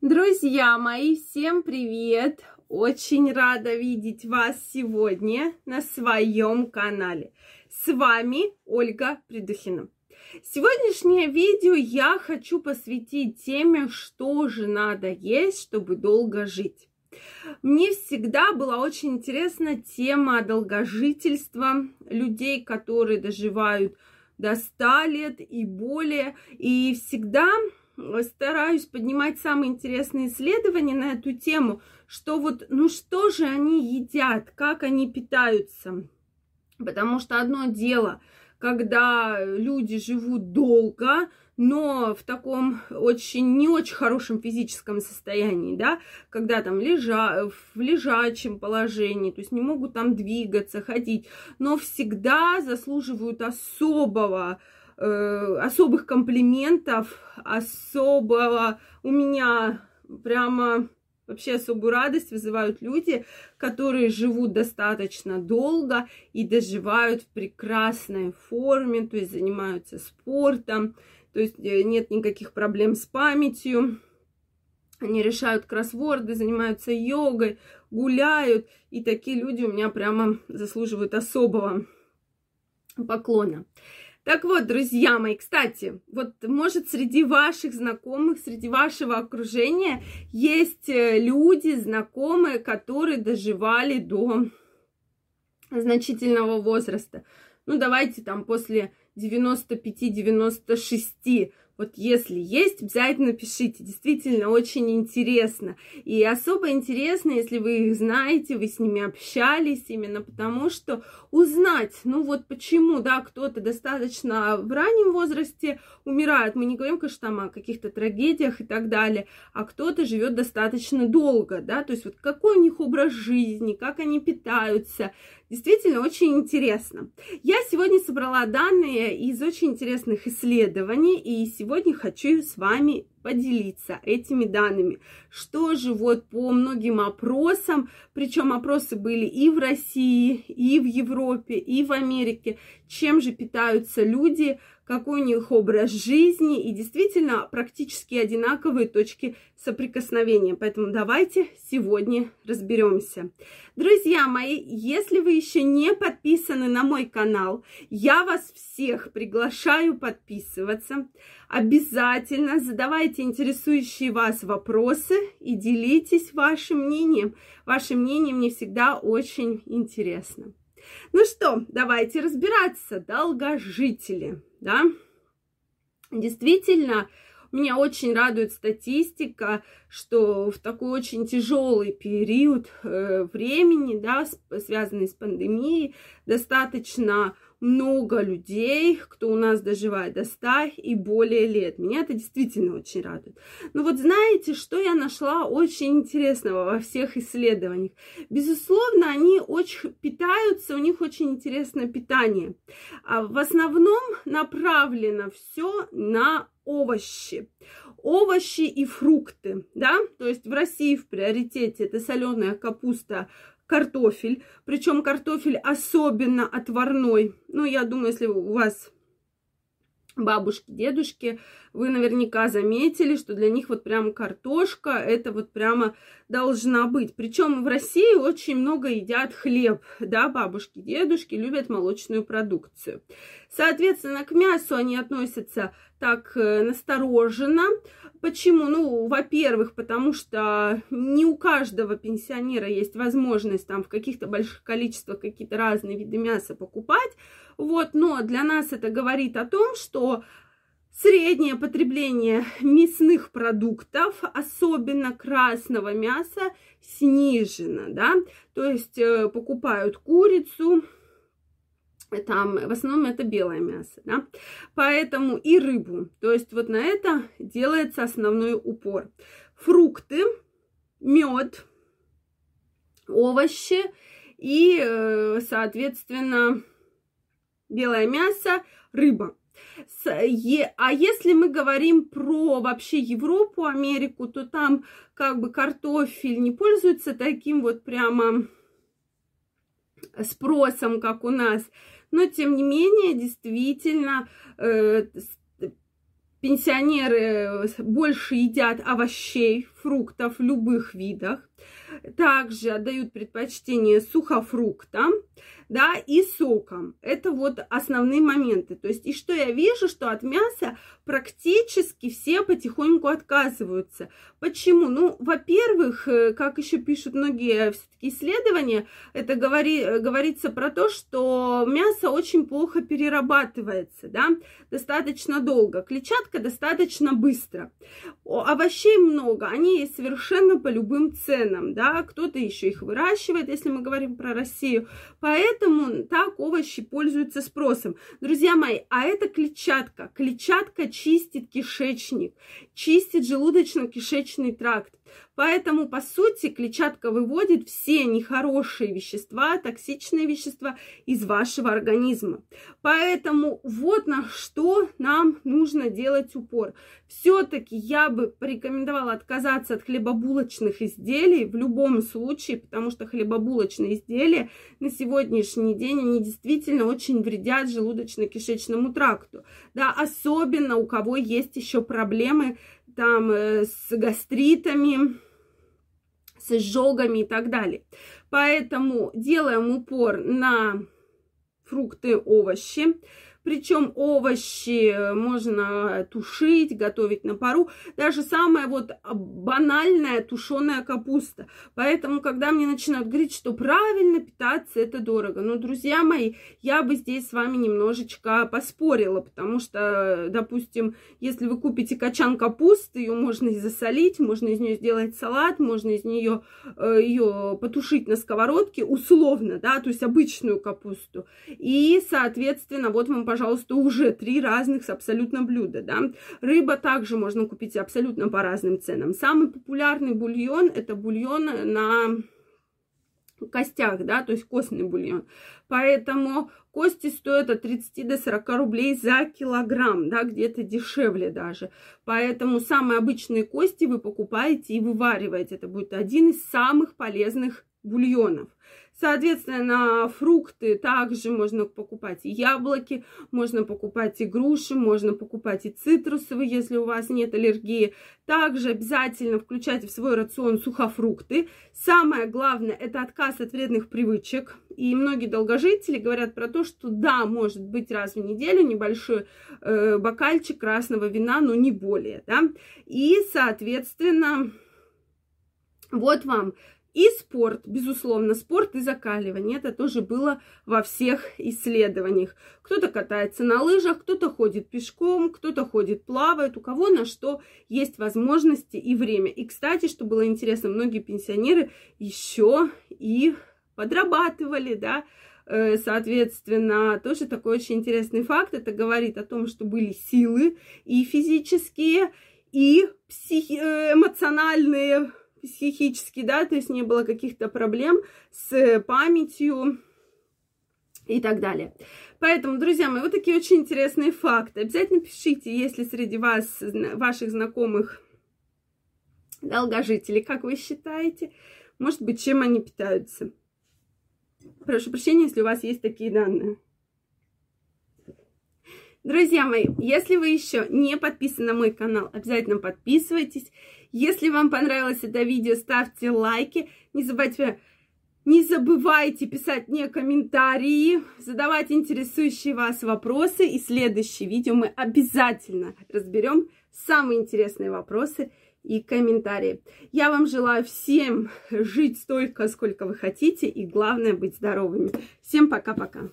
Друзья мои, всем привет! Очень рада видеть вас сегодня на своем канале. С вами Ольга Придухина. Сегодняшнее видео я хочу посвятить теме, что же надо есть, чтобы долго жить. Мне всегда была очень интересна тема долгожительства людей, которые доживают до 100 лет и более. И всегда стараюсь поднимать самые интересные исследования на эту тему, что вот, ну что же они едят, как они питаются. Потому что одно дело, когда люди живут долго, но в таком очень, не очень хорошем физическом состоянии, да, когда там лежа, в лежачем положении, то есть не могут там двигаться, ходить, но всегда заслуживают особого, э, особых комплиментов, особого у меня прямо вообще особую радость вызывают люди, которые живут достаточно долго и доживают в прекрасной форме, то есть занимаются спортом, то есть э, нет никаких проблем с памятью, они решают кроссворды, занимаются йогой, гуляют, и такие люди у меня прямо заслуживают особого поклона. Так вот, друзья мои, кстати, вот может среди ваших знакомых, среди вашего окружения есть э, люди, знакомые, которые доживали до значительного возраста. Ну, давайте там после 95-96 вот если есть, обязательно пишите. Действительно, очень интересно. И особо интересно, если вы их знаете, вы с ними общались, именно потому что узнать, ну вот почему, да, кто-то достаточно в раннем возрасте умирает. Мы не говорим, конечно, там о каких-то трагедиях и так далее, а кто-то живет достаточно долго, да, то есть вот какой у них образ жизни, как они питаются, Действительно, очень интересно. Я сегодня собрала данные из очень интересных исследований, и сегодня хочу с вами поделиться этими данными. Что же вот по многим опросам, причем опросы были и в России, и в Европе, и в Америке, чем же питаются люди, какой у них образ жизни и действительно практически одинаковые точки соприкосновения. Поэтому давайте сегодня разберемся. Друзья мои, если вы еще не подписаны на мой канал, я вас всех приглашаю подписываться. Обязательно задавайте интересующие вас вопросы и делитесь вашим мнением. Ваше мнение мне всегда очень интересно. Ну что, давайте разбираться. Долгожители, да? Действительно, меня очень радует статистика, что в такой очень тяжелый период э, времени, да, связанный с пандемией, достаточно много людей, кто у нас доживает до 100 и более лет. Меня это действительно очень радует. Но вот знаете, что я нашла очень интересного во всех исследованиях? Безусловно, они очень питаются, у них очень интересное питание. А в основном направлено все на овощи. Овощи и фрукты, да, то есть в России в приоритете это соленая капуста, картофель, причем картофель особенно отварной. Ну, я думаю, если у вас бабушки, дедушки, вы наверняка заметили, что для них вот прям картошка, это вот прямо должна быть. Причем в России очень много едят хлеб, да, бабушки, дедушки любят молочную продукцию. Соответственно, к мясу они относятся так э, настороженно. Почему? Ну, во-первых, потому что не у каждого пенсионера есть возможность там в каких-то больших количествах какие-то разные виды мяса покупать. Вот, но для нас это говорит о том, что среднее потребление мясных продуктов, особенно красного мяса, снижено, да, то есть э, покупают курицу, там в основном это белое мясо, да, поэтому и рыбу, то есть вот на это делается основной упор. Фрукты, мед, овощи и, э, соответственно, белое мясо, рыба. А если мы говорим про вообще Европу, Америку, то там как бы картофель не пользуется таким вот прямо спросом, как у нас. Но, тем не менее, действительно, э, пенсионеры больше едят овощей, фруктов любых видах. Также отдают предпочтение сухофруктам да, и соком. Это вот основные моменты. То есть, и что я вижу, что от мяса практически все потихоньку отказываются. Почему? Ну, во-первых, э, как еще пишут многие все-таки исследования, это говори, говорится про то, что мясо очень плохо перерабатывается, да, достаточно долго. Клетчатка достаточно быстро. Овощей много, они совершенно по любым ценам, да, кто-то еще их выращивает, если мы говорим про Россию. Поэтому так овощи пользуются спросом. Друзья мои, а это клетчатка. Клетчатка чистит кишечник, чистит желудочно-кишечный тракт. Поэтому, по сути, клетчатка выводит все нехорошие вещества, токсичные вещества из вашего организма. Поэтому вот на что нам нужно делать упор. Все-таки я бы порекомендовала отказаться от хлебобулочных изделий в любом случае, потому что хлебобулочные изделия на сегодняшний день, они действительно очень вредят желудочно-кишечному тракту. Да, особенно у кого есть еще проблемы там э, с гастритами, с изжогами и так далее. Поэтому делаем упор на фрукты, овощи. Причем овощи можно тушить, готовить на пару. Даже самая вот банальная тушеная капуста. Поэтому, когда мне начинают говорить, что правильно питаться, это дорого. Но, друзья мои, я бы здесь с вами немножечко поспорила, потому что, допустим, если вы купите качан капусты, ее можно и засолить, можно из нее сделать салат, можно из нее э, ее потушить на сковородке, условно, да, то есть обычную капусту. И, соответственно, вот вам, пожалуйста, уже три разных абсолютно блюда, да. Рыба также можно купить абсолютно по разным ценам. Самый популярный бульон – это бульон на костях, да, то есть костный бульон. Поэтому кости стоят от 30 до 40 рублей за килограмм, да, где-то дешевле даже. Поэтому самые обычные кости вы покупаете и вывариваете. Это будет один из самых полезных бульонов. Соответственно, фрукты также можно покупать и яблоки, можно покупать и груши, можно покупать и цитрусовые, если у вас нет аллергии. Также обязательно включайте в свой рацион сухофрукты. Самое главное – это отказ от вредных привычек. И многие долгожители говорят про то, что да, может быть раз в неделю небольшой э, бокальчик красного вина, но не более. Да? И, соответственно, вот вам и спорт, безусловно, спорт и закаливание. Это тоже было во всех исследованиях. Кто-то катается на лыжах, кто-то ходит пешком, кто-то ходит, плавает, у кого на что есть возможности и время. И, кстати, что было интересно, многие пенсионеры еще и подрабатывали, да, э, соответственно, тоже такой очень интересный факт. Это говорит о том, что были силы и физические, и психи- э, эмоциональные психически, да, то есть не было каких-то проблем с памятью и так далее. Поэтому, друзья мои, вот такие очень интересные факты. Обязательно пишите, если среди вас, ваших знакомых долгожители, как вы считаете, может быть, чем они питаются. Прошу прощения, если у вас есть такие данные. Друзья мои, если вы еще не подписаны на мой канал, обязательно подписывайтесь. Если вам понравилось это видео, ставьте лайки. Не забывайте, не забывайте писать мне комментарии, задавать интересующие вас вопросы. И следующее видео мы обязательно разберем самые интересные вопросы и комментарии. Я вам желаю всем жить столько, сколько вы хотите, и главное быть здоровыми. Всем пока-пока.